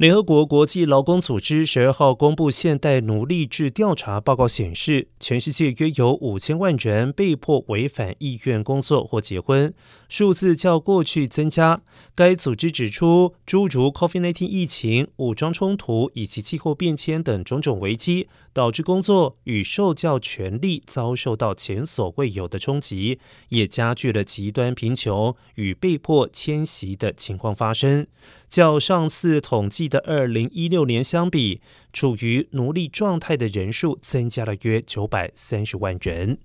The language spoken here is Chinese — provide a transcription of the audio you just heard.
联合国国际劳工组织十二号公布现代奴隶制调查报告，显示全世界约有五千万人被迫违反意愿工作或结婚，数字较过去增加。该组织指出，诸如 COVID-19 疫情、武装冲突以及气候变迁等种种危机，导致工作与受教权利遭受到前所未有的冲击，也加剧了极端贫穷与被迫迁徙的情况发生。较上次统计的二零一六年相比，处于奴隶状态的人数增加了约九百三十万人。